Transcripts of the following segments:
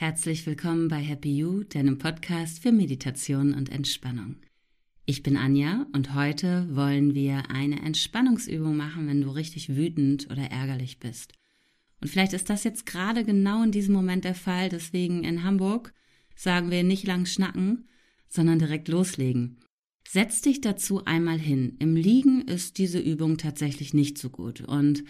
Herzlich willkommen bei Happy You, deinem Podcast für Meditation und Entspannung. Ich bin Anja und heute wollen wir eine Entspannungsübung machen, wenn du richtig wütend oder ärgerlich bist. Und vielleicht ist das jetzt gerade genau in diesem Moment der Fall, deswegen in Hamburg sagen wir nicht lang schnacken, sondern direkt loslegen. Setz dich dazu einmal hin. Im Liegen ist diese Übung tatsächlich nicht so gut und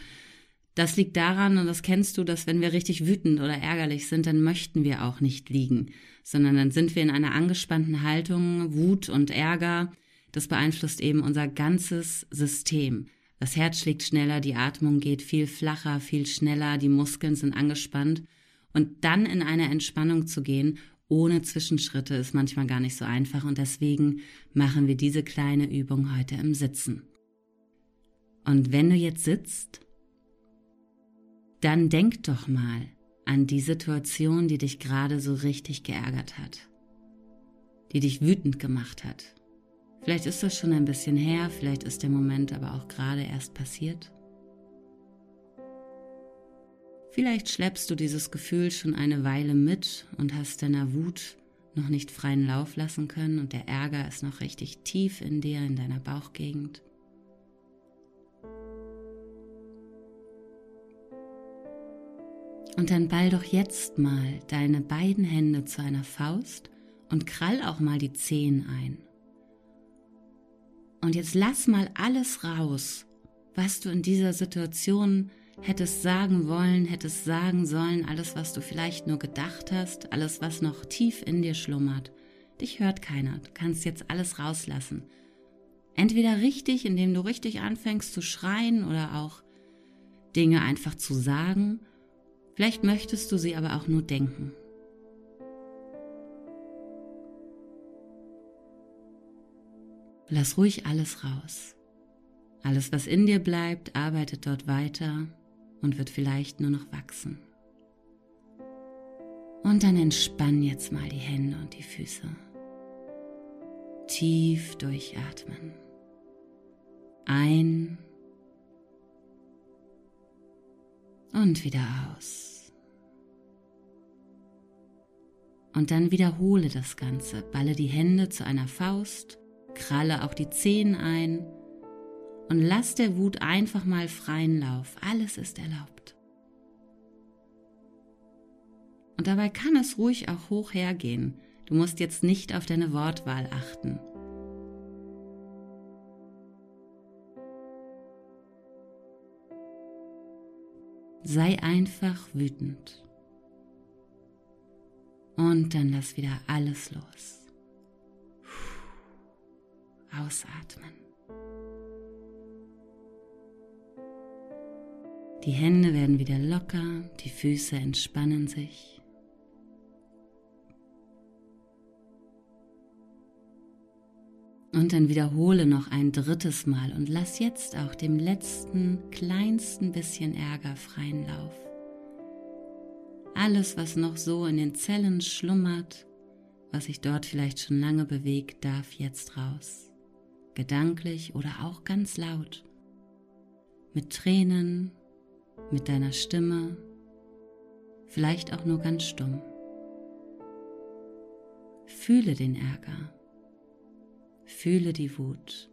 das liegt daran, und das kennst du, dass wenn wir richtig wütend oder ärgerlich sind, dann möchten wir auch nicht liegen, sondern dann sind wir in einer angespannten Haltung, Wut und Ärger. Das beeinflusst eben unser ganzes System. Das Herz schlägt schneller, die Atmung geht viel flacher, viel schneller, die Muskeln sind angespannt. Und dann in eine Entspannung zu gehen, ohne Zwischenschritte, ist manchmal gar nicht so einfach. Und deswegen machen wir diese kleine Übung heute im Sitzen. Und wenn du jetzt sitzt, dann denk doch mal an die Situation, die dich gerade so richtig geärgert hat, die dich wütend gemacht hat. Vielleicht ist das schon ein bisschen her, vielleicht ist der Moment aber auch gerade erst passiert. Vielleicht schleppst du dieses Gefühl schon eine Weile mit und hast deiner Wut noch nicht freien Lauf lassen können und der Ärger ist noch richtig tief in dir, in deiner Bauchgegend. Und dann ball doch jetzt mal deine beiden Hände zu einer Faust und krall auch mal die Zehen ein. Und jetzt lass mal alles raus, was du in dieser Situation hättest sagen wollen, hättest sagen sollen, alles, was du vielleicht nur gedacht hast, alles, was noch tief in dir schlummert. Dich hört keiner, du kannst jetzt alles rauslassen. Entweder richtig, indem du richtig anfängst zu schreien oder auch Dinge einfach zu sagen Vielleicht möchtest du sie aber auch nur denken. Lass ruhig alles raus. Alles, was in dir bleibt, arbeitet dort weiter und wird vielleicht nur noch wachsen. Und dann entspann jetzt mal die Hände und die Füße. Tief durchatmen. Ein und wieder aus. Und dann wiederhole das Ganze. Balle die Hände zu einer Faust, kralle auch die Zehen ein und lass der Wut einfach mal freien Lauf. Alles ist erlaubt. Und dabei kann es ruhig auch hoch hergehen. Du musst jetzt nicht auf deine Wortwahl achten. Sei einfach wütend. Und dann lass wieder alles los. Ausatmen. Die Hände werden wieder locker, die Füße entspannen sich. Und dann wiederhole noch ein drittes Mal und lass jetzt auch dem letzten, kleinsten bisschen Ärger freien Lauf. Alles, was noch so in den Zellen schlummert, was sich dort vielleicht schon lange bewegt, darf jetzt raus. Gedanklich oder auch ganz laut. Mit Tränen, mit deiner Stimme, vielleicht auch nur ganz stumm. Fühle den Ärger. Fühle die Wut.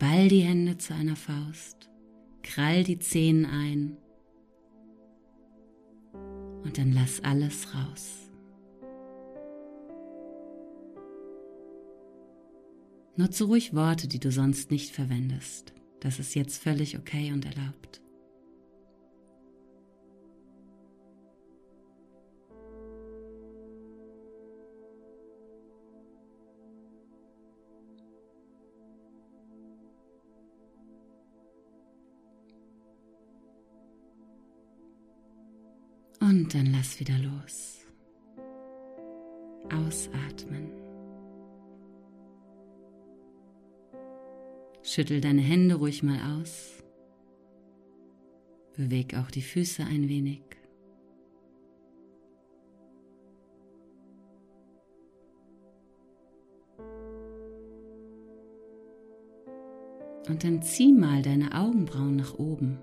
Ball die Hände zu einer Faust. Krall die Zehen ein und dann lass alles raus. Nutze ruhig Worte, die du sonst nicht verwendest. Das ist jetzt völlig okay und erlaubt. Und dann lass wieder los. Ausatmen. Schüttel deine Hände ruhig mal aus. Beweg auch die Füße ein wenig. Und dann zieh mal deine Augenbrauen nach oben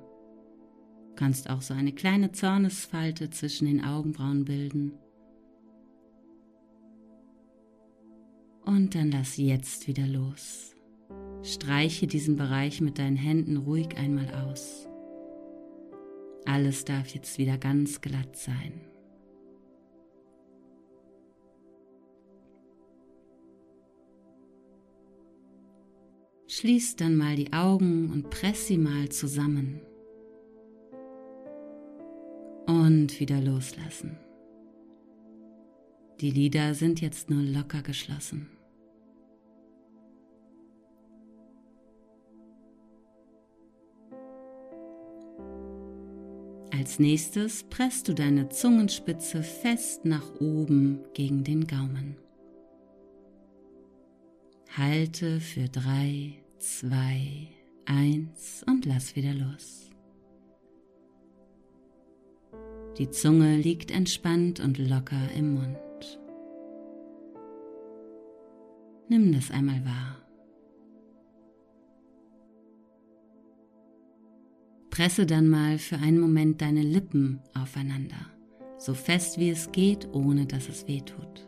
kannst auch so eine kleine Zornesfalte zwischen den Augenbrauen bilden. Und dann lass jetzt wieder los. Streiche diesen Bereich mit deinen Händen ruhig einmal aus. Alles darf jetzt wieder ganz glatt sein. Schließ dann mal die Augen und press sie mal zusammen. Und wieder loslassen. Die Lider sind jetzt nur locker geschlossen. Als nächstes presst du deine Zungenspitze fest nach oben gegen den Gaumen. Halte für drei, zwei, eins und lass wieder los. Die Zunge liegt entspannt und locker im Mund. Nimm das einmal wahr. Presse dann mal für einen Moment deine Lippen aufeinander, so fest wie es geht, ohne dass es weh tut.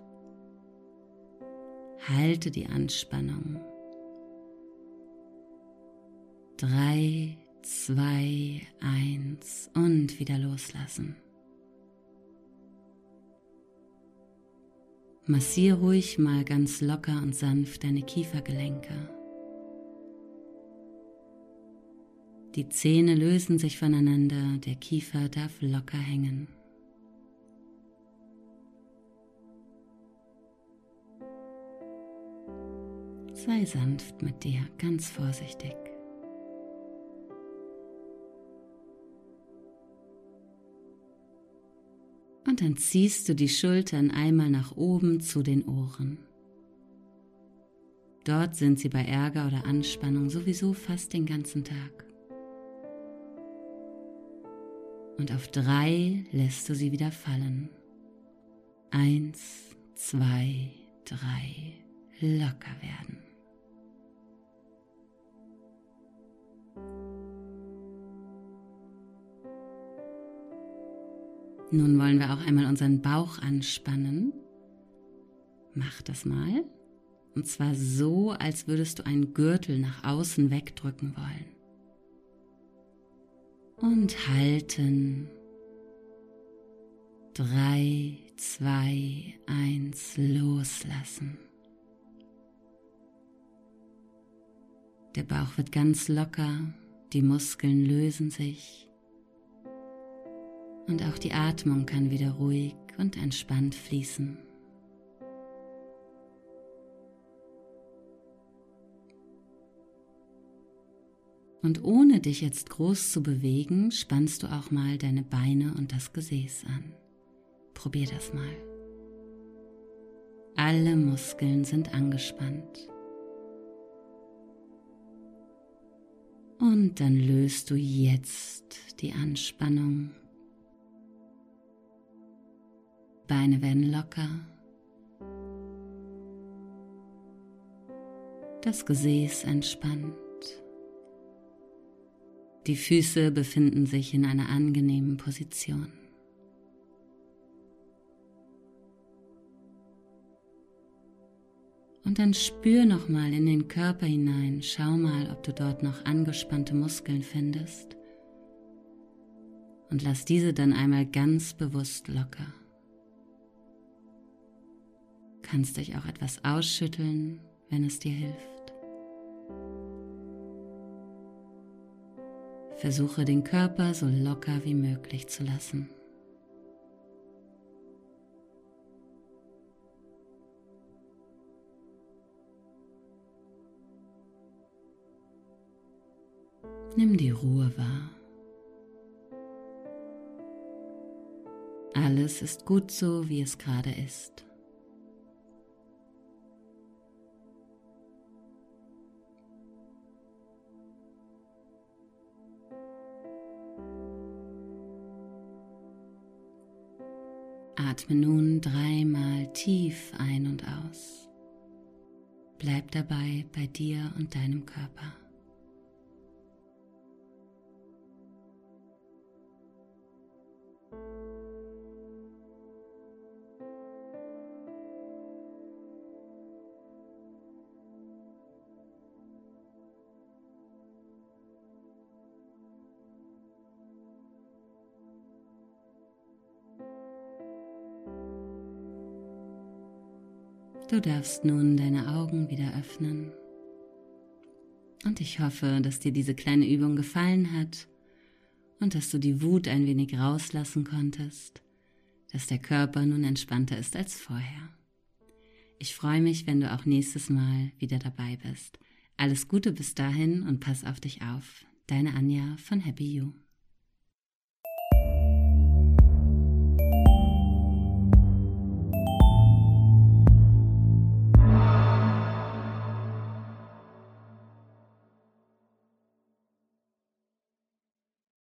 Halte die Anspannung. Drei, zwei, eins und wieder loslassen. Massier ruhig mal ganz locker und sanft deine Kiefergelenke. Die Zähne lösen sich voneinander, der Kiefer darf locker hängen. Sei sanft mit dir, ganz vorsichtig. Dann ziehst du die Schultern einmal nach oben zu den Ohren. Dort sind sie bei Ärger oder Anspannung sowieso fast den ganzen Tag. Und auf drei lässt du sie wieder fallen. Eins, zwei, drei, locker werden. Nun wollen wir auch einmal unseren Bauch anspannen. Mach das mal. Und zwar so, als würdest du einen Gürtel nach außen wegdrücken wollen. Und halten. Drei, zwei, eins, loslassen. Der Bauch wird ganz locker, die Muskeln lösen sich und auch die Atmung kann wieder ruhig und entspannt fließen. Und ohne dich jetzt groß zu bewegen, spannst du auch mal deine Beine und das Gesäß an. Probier das mal. Alle Muskeln sind angespannt. Und dann löst du jetzt die Anspannung Beine werden locker. Das Gesäß entspannt. Die Füße befinden sich in einer angenehmen Position. Und dann spür nochmal in den Körper hinein. Schau mal, ob du dort noch angespannte Muskeln findest. Und lass diese dann einmal ganz bewusst locker kannst dich auch etwas ausschütteln, wenn es dir hilft. Versuche den Körper so locker wie möglich zu lassen. Nimm die Ruhe wahr. Alles ist gut so, wie es gerade ist. Atme nun dreimal tief ein und aus. Bleib dabei bei dir und deinem Körper. Du darfst nun deine Augen wieder öffnen. Und ich hoffe, dass dir diese kleine Übung gefallen hat und dass du die Wut ein wenig rauslassen konntest, dass der Körper nun entspannter ist als vorher. Ich freue mich, wenn du auch nächstes Mal wieder dabei bist. Alles Gute bis dahin und pass auf dich auf. Deine Anja von Happy You.